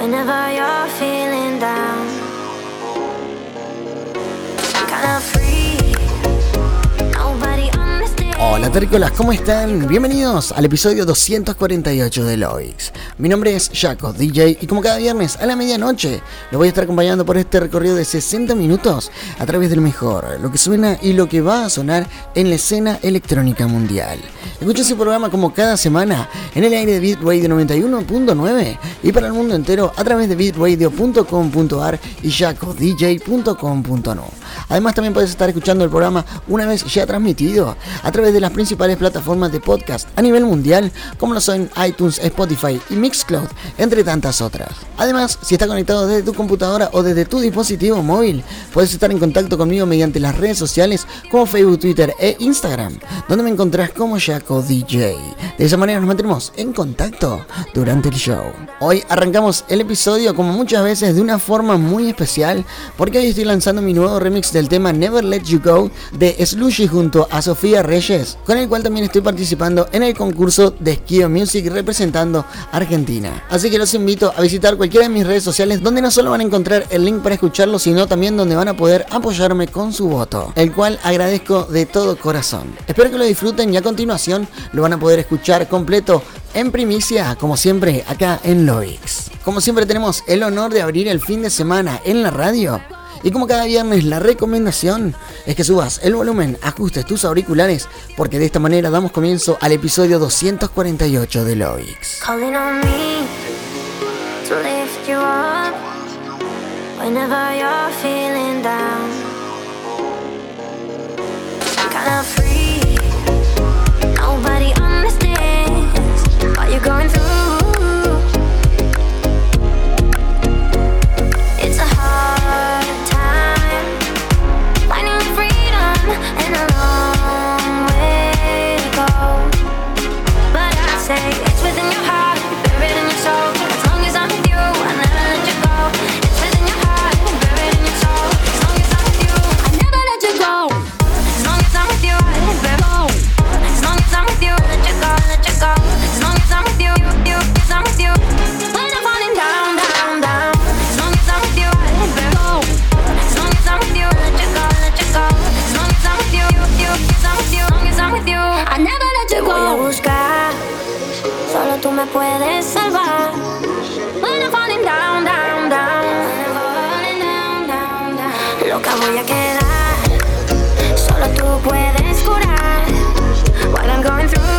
whenever you're feeling down. Kind of free. Hola terrícolas, ¿cómo están? Bienvenidos al episodio 248 de Loix. Mi nombre es Jaco, DJ, y como cada viernes a la medianoche, lo voy a estar acompañando por este recorrido de 60 minutos a través del mejor, lo que suena y lo que va a sonar en la escena electrónica mundial. Escucha ese programa como cada semana en el aire de Beat Radio 91.9 y para el mundo entero a través de beatradio.com.ar y jacodj.com.no. Además también puedes estar escuchando el programa una vez ya transmitido a través de las principales plataformas de podcast a nivel mundial como lo son iTunes, Spotify y Mixcloud, entre tantas otras. Además, si estás conectado desde tu computadora o desde tu dispositivo móvil, puedes estar en contacto conmigo mediante las redes sociales como Facebook, Twitter e Instagram, donde me encontrás como Jaco DJ. De esa manera nos mantendremos en contacto durante el show. Hoy arrancamos el episodio como muchas veces de una forma muy especial porque hoy estoy lanzando mi nuevo remix del tema Never Let You Go de Slushy junto a Sofía Reyes, con el cual también estoy participando en el concurso de Skio Music representando Argentina. Así que los invito a visitar cualquiera de mis redes sociales donde no solo van a encontrar el link para escucharlo, sino también donde van a poder apoyarme con su voto, el cual agradezco de todo corazón. Espero que lo disfruten y a continuación lo van a poder escuchar completo en primicia, como siempre, acá en Loix. Como siempre tenemos el honor de abrir el fin de semana en la radio. Y como cada viernes, la recomendación es que subas el volumen, ajustes tus auriculares, porque de esta manera damos comienzo al episodio 248 de Loix. Calling on I'm with you, I never let you go. Voy a buscar, solo tú me puedes salvar. When I'm falling down, down, down. Falling down, down, down. Loca voy a quedar, solo tú puedes curar. What I'm going through.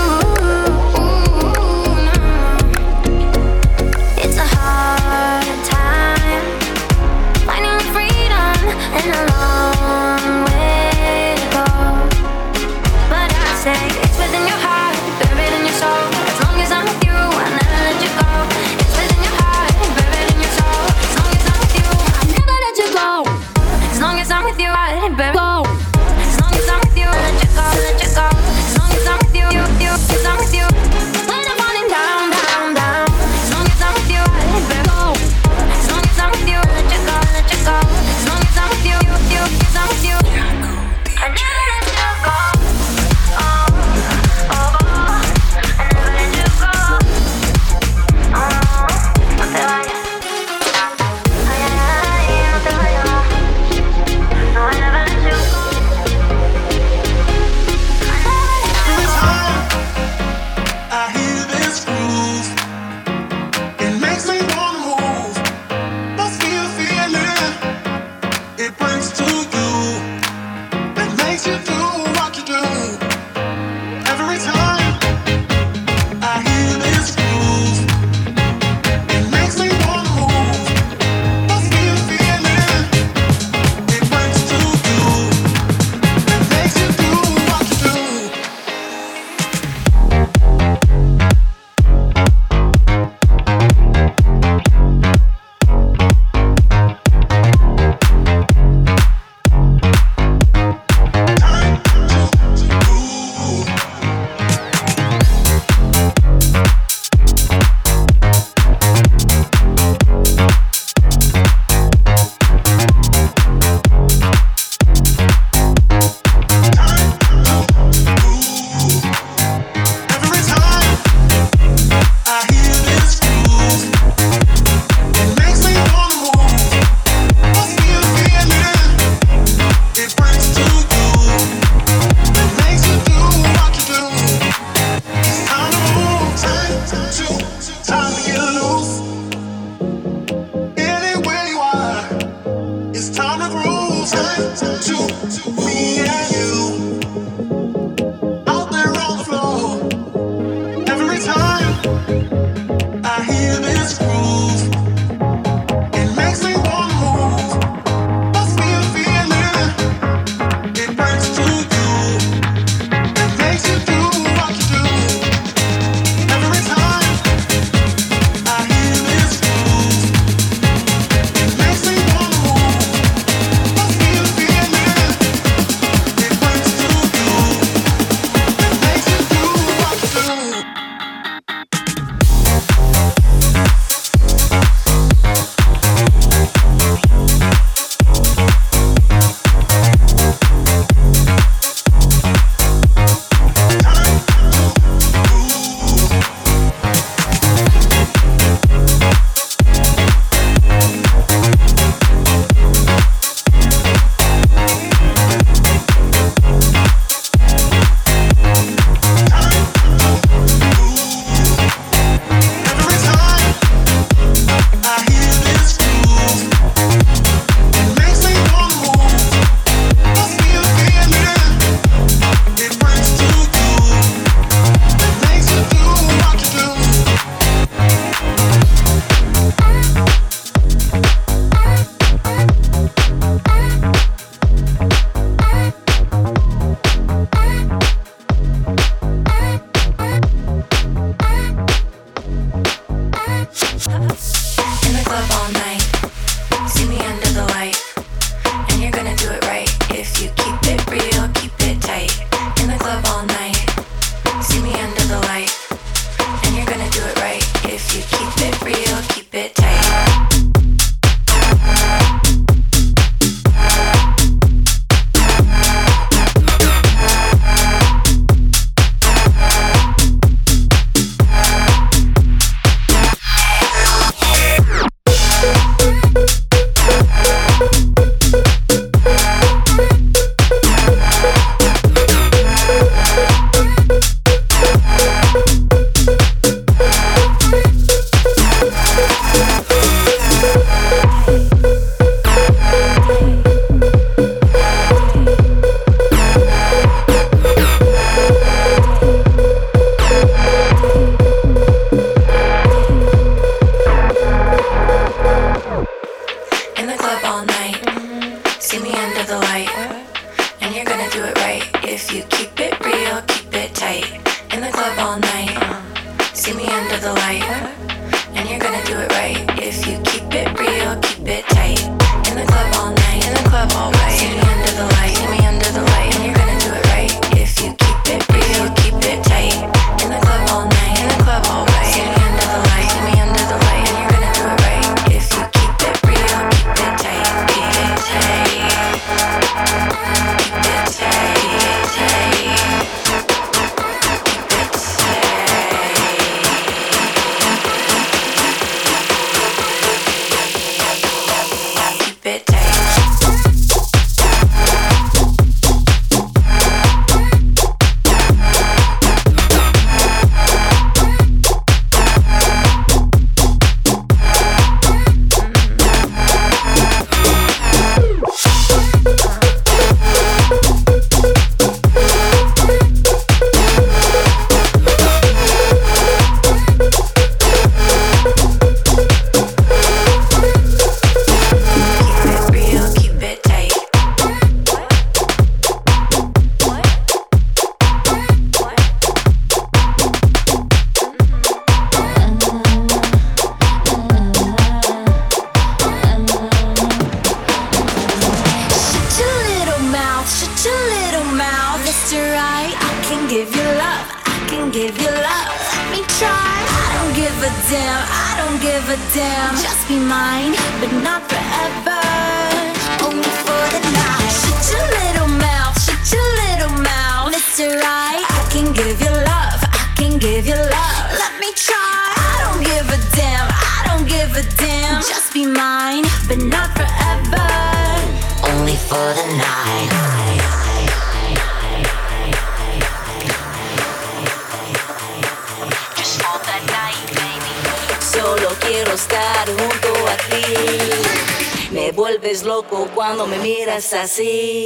Así.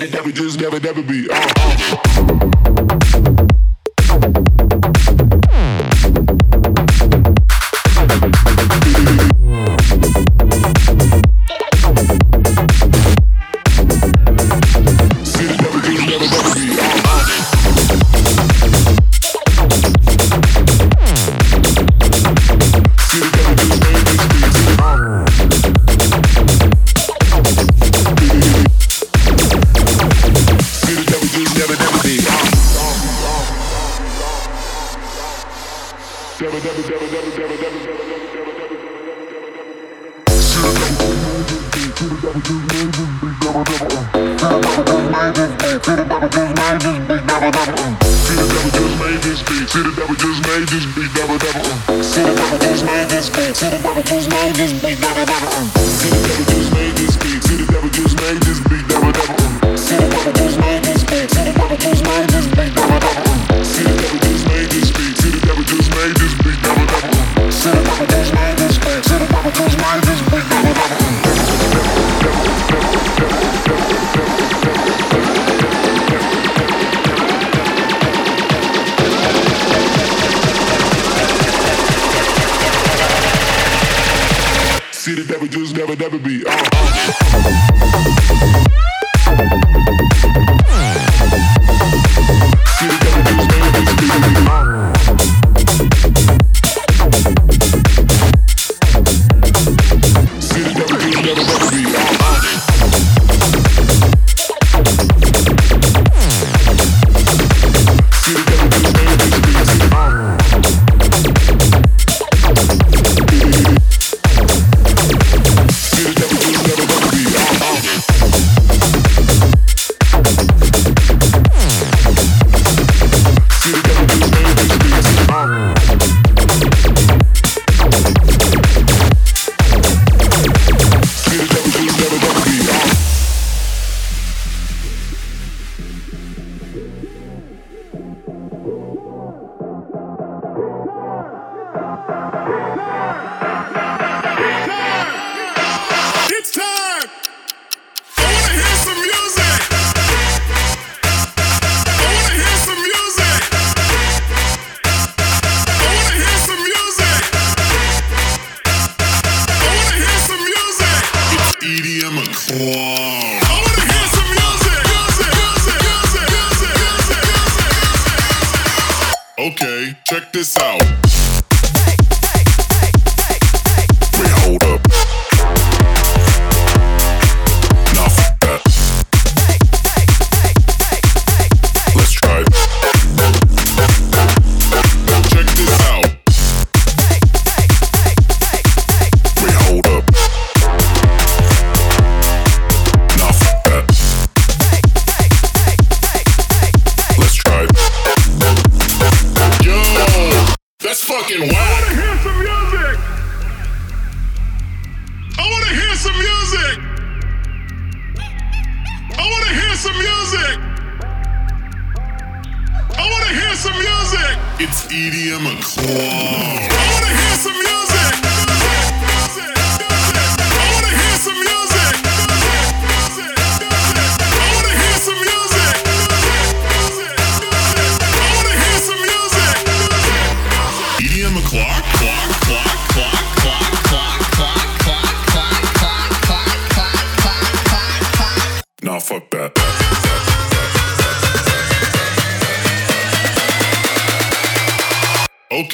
never just never never be. Uh. uh.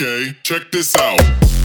Okay, check this out.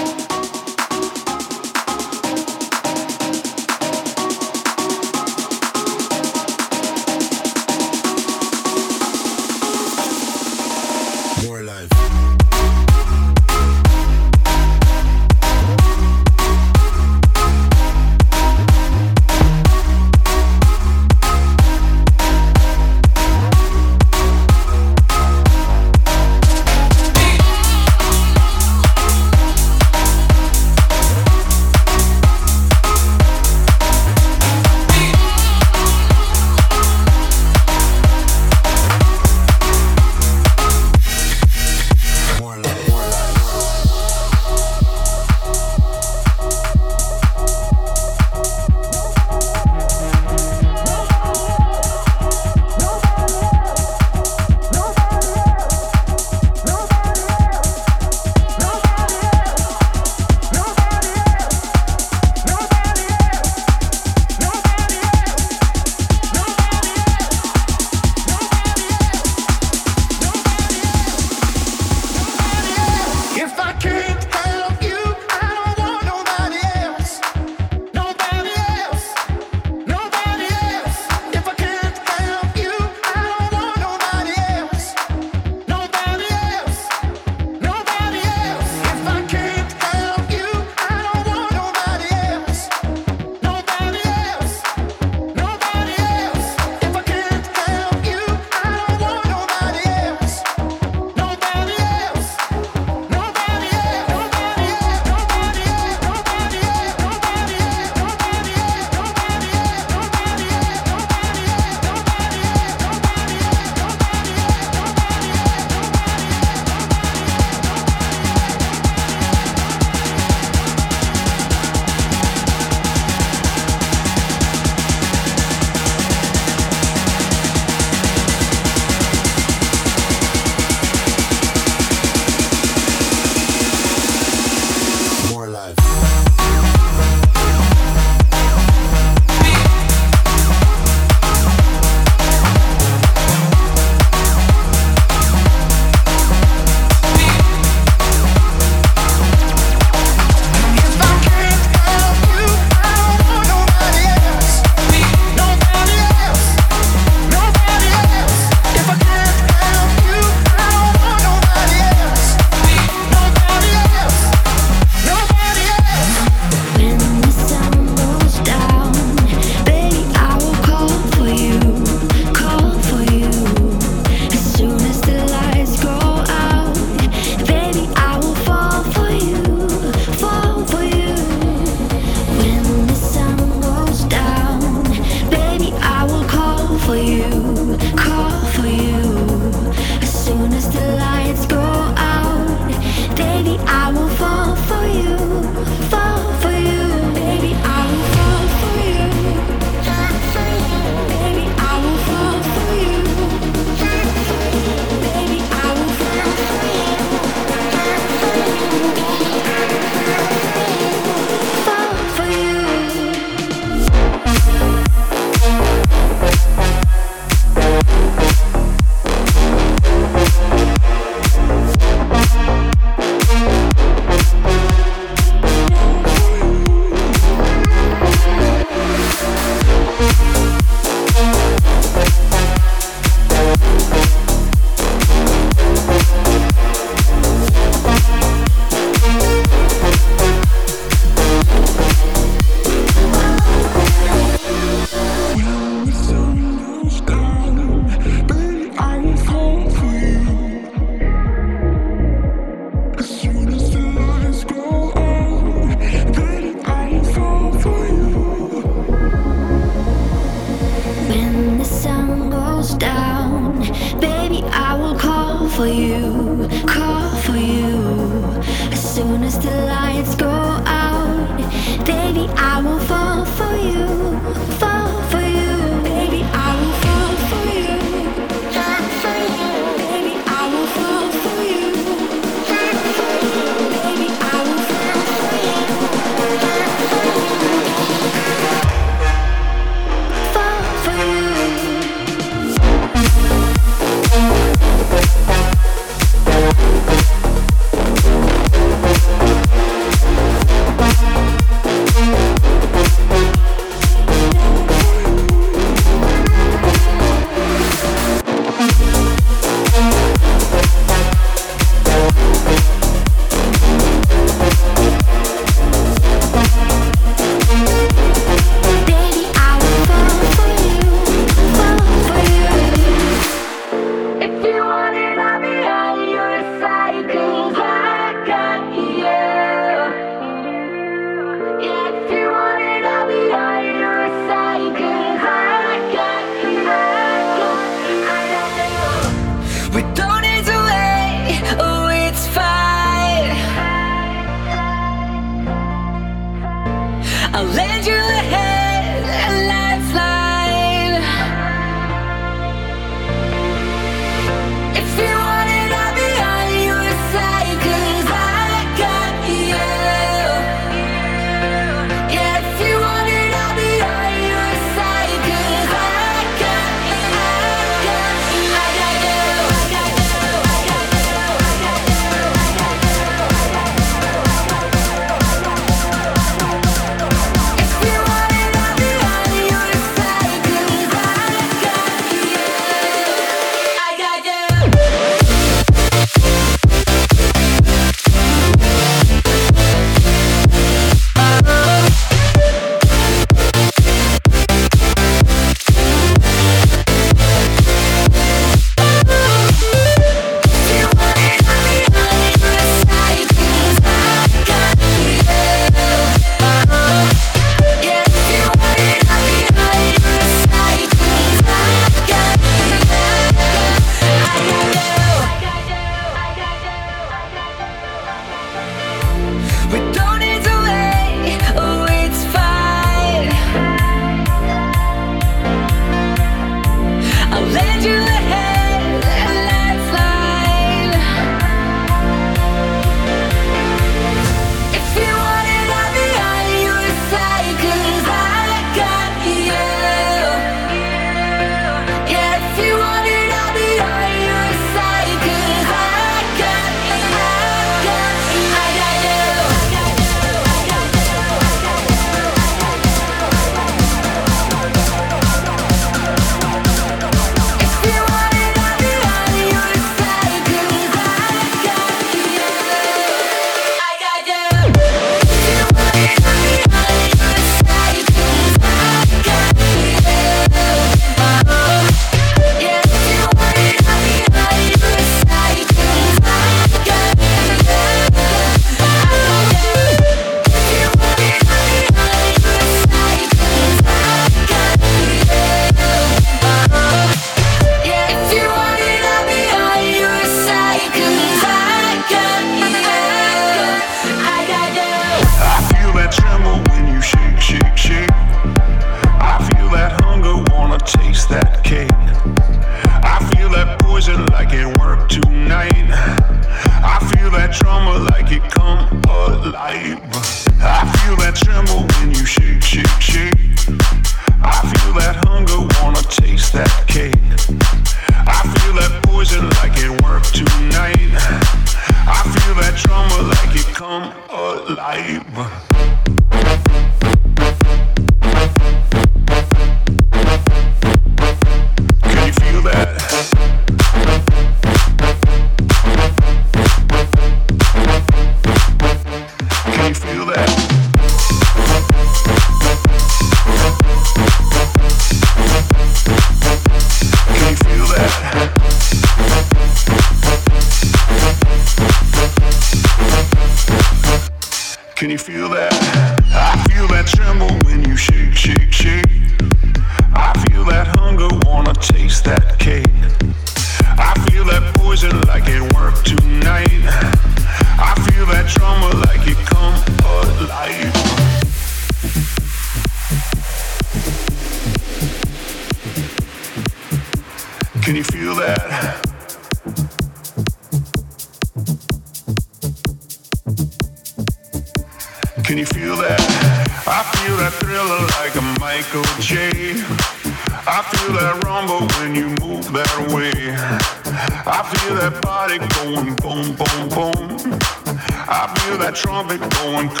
that trumpet going.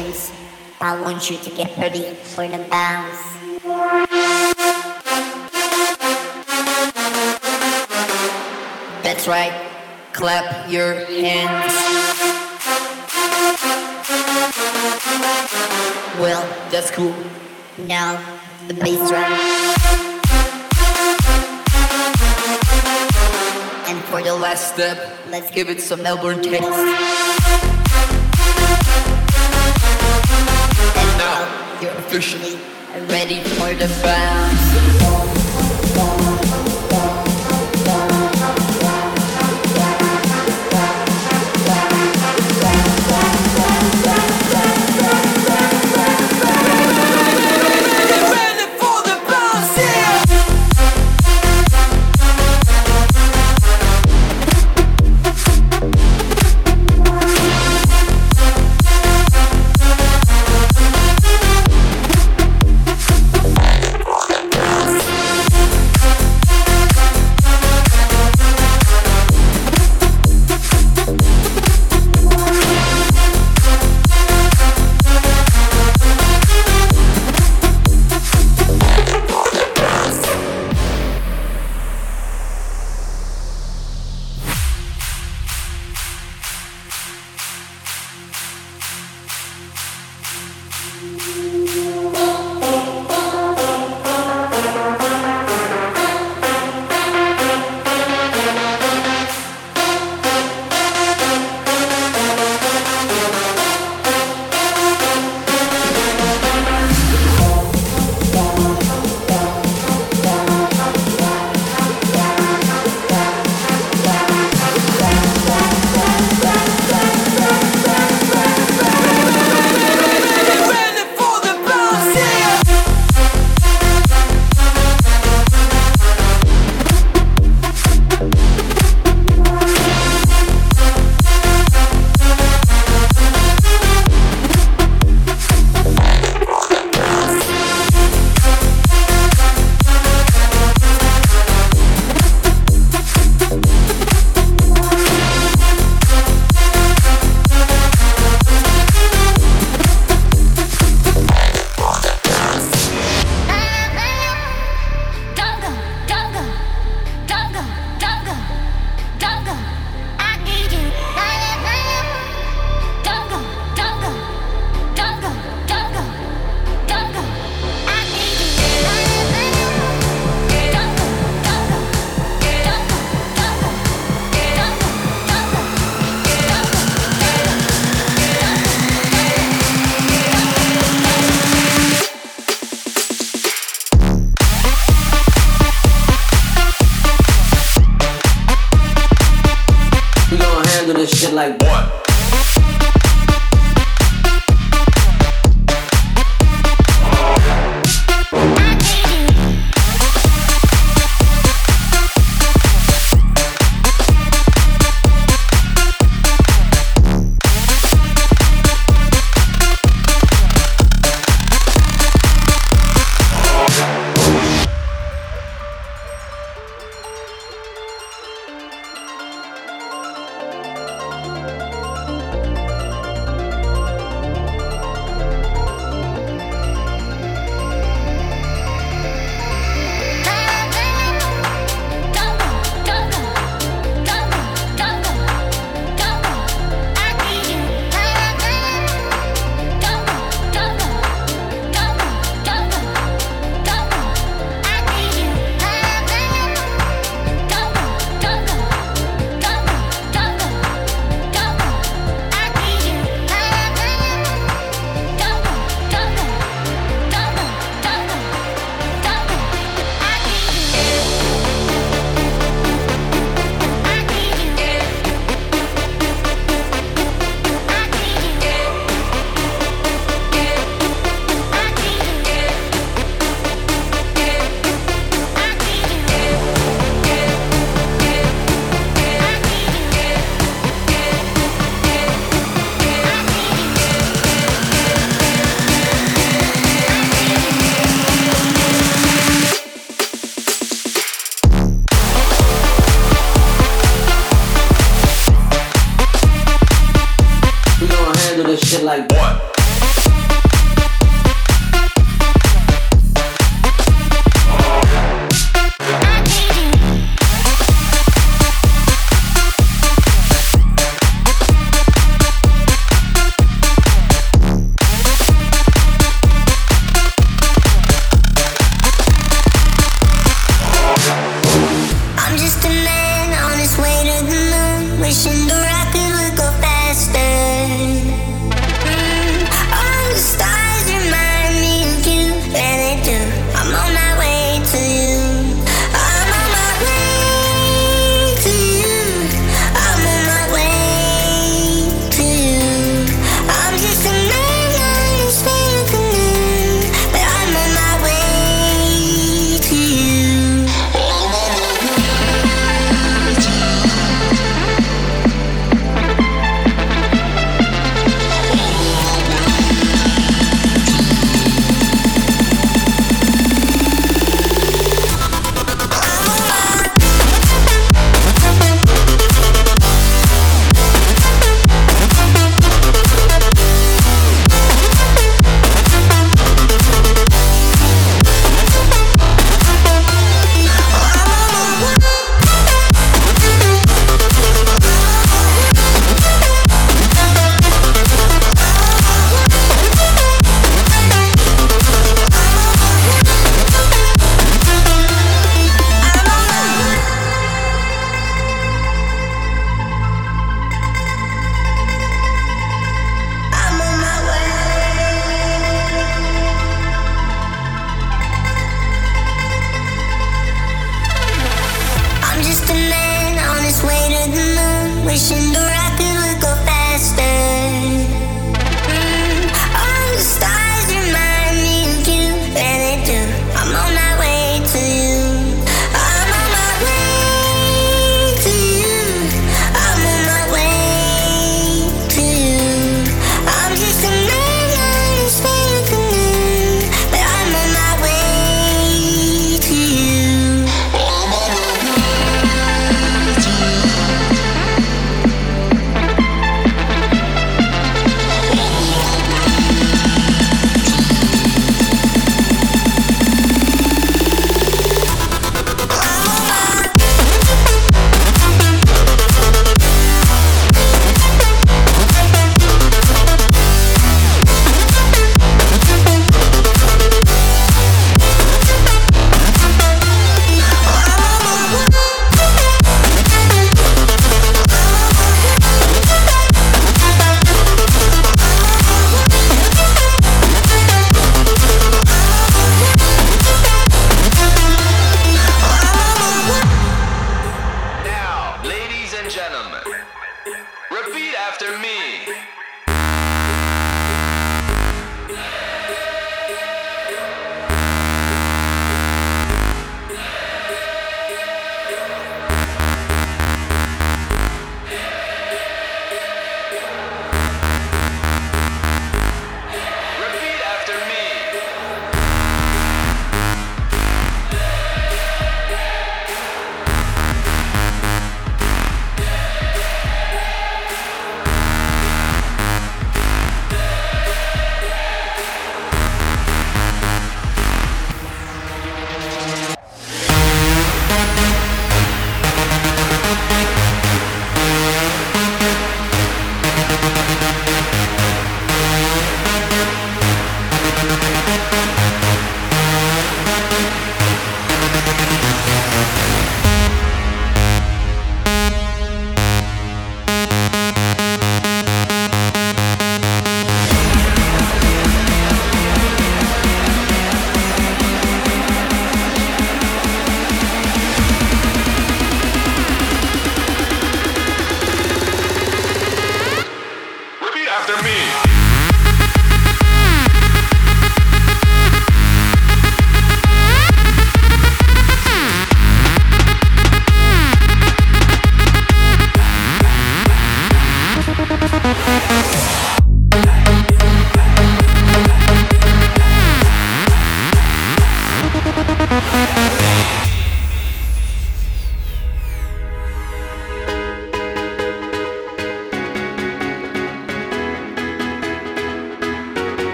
I want you to get ready for the bounce. That's right. Clap your hands. Well, that's cool. Now, the bass drum. And for the last step, let's give it some Melbourne taste. Officially ready for the bounce.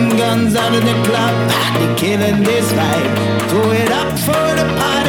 them guns out of the club. They killing this vibe. Do it up for the party.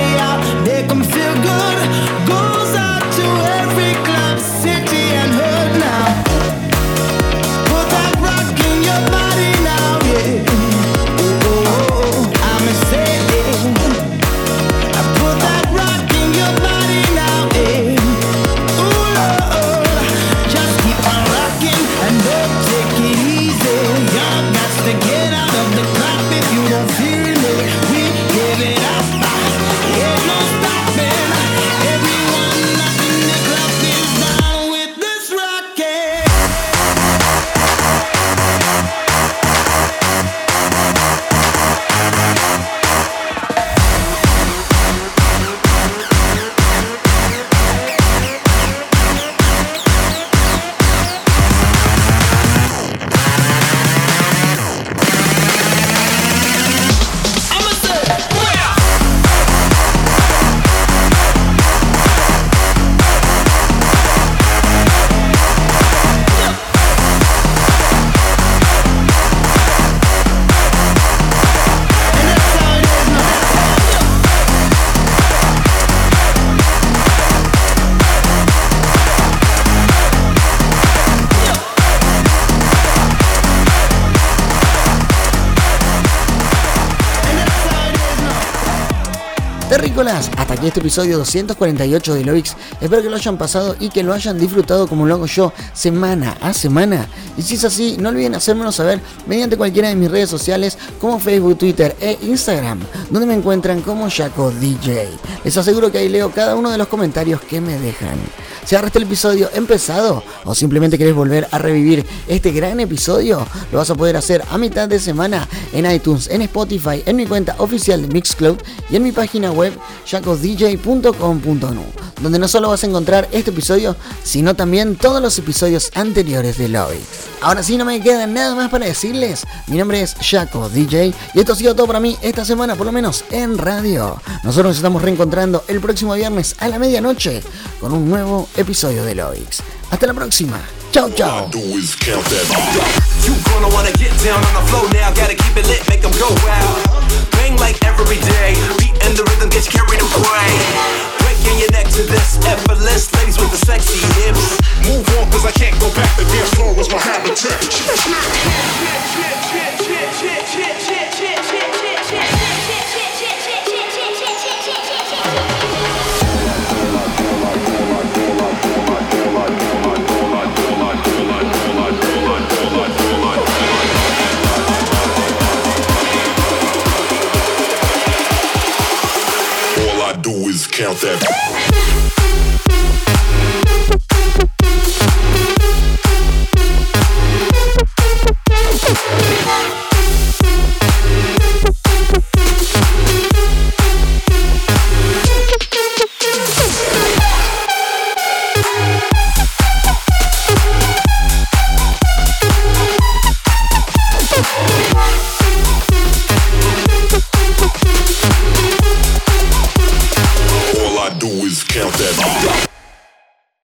Este episodio 248 de Lovix. Espero que lo hayan pasado y que lo hayan disfrutado como lo hago yo, semana a semana. Y si es así, no olviden hacérmelo saber mediante cualquiera de mis redes sociales como Facebook, Twitter e Instagram, donde me encuentran como Jaco DJ. Les aseguro que ahí leo cada uno de los comentarios que me dejan. Si agarraste el episodio empezado o simplemente querés volver a revivir este gran episodio, lo vas a poder hacer a mitad de semana en iTunes, en Spotify, en mi cuenta oficial de Mixcloud y en mi página web jacodj.com.nu, donde no solo vas a encontrar este episodio, sino también todos los episodios anteriores de Lobby. Ahora sí no me queda nada más para decirles. Mi nombre es Jaco DJ y esto ha sido todo para mí esta semana, por lo menos en radio. Nosotros nos estamos reencontrando el próximo viernes a la medianoche con un nuevo episodio de Loix. Hasta la próxima. Chao, chao. Do is count that. You gonna wanna get down on the floor now. Gotta keep it lit, make 'em go wild. Bang like every day. Beat and the rhythm gets carried away. Breaking your neck to this effortless. Ladies with the sexy hips. Move on, cause I can't go back. The dance floor was my habitat. Count that.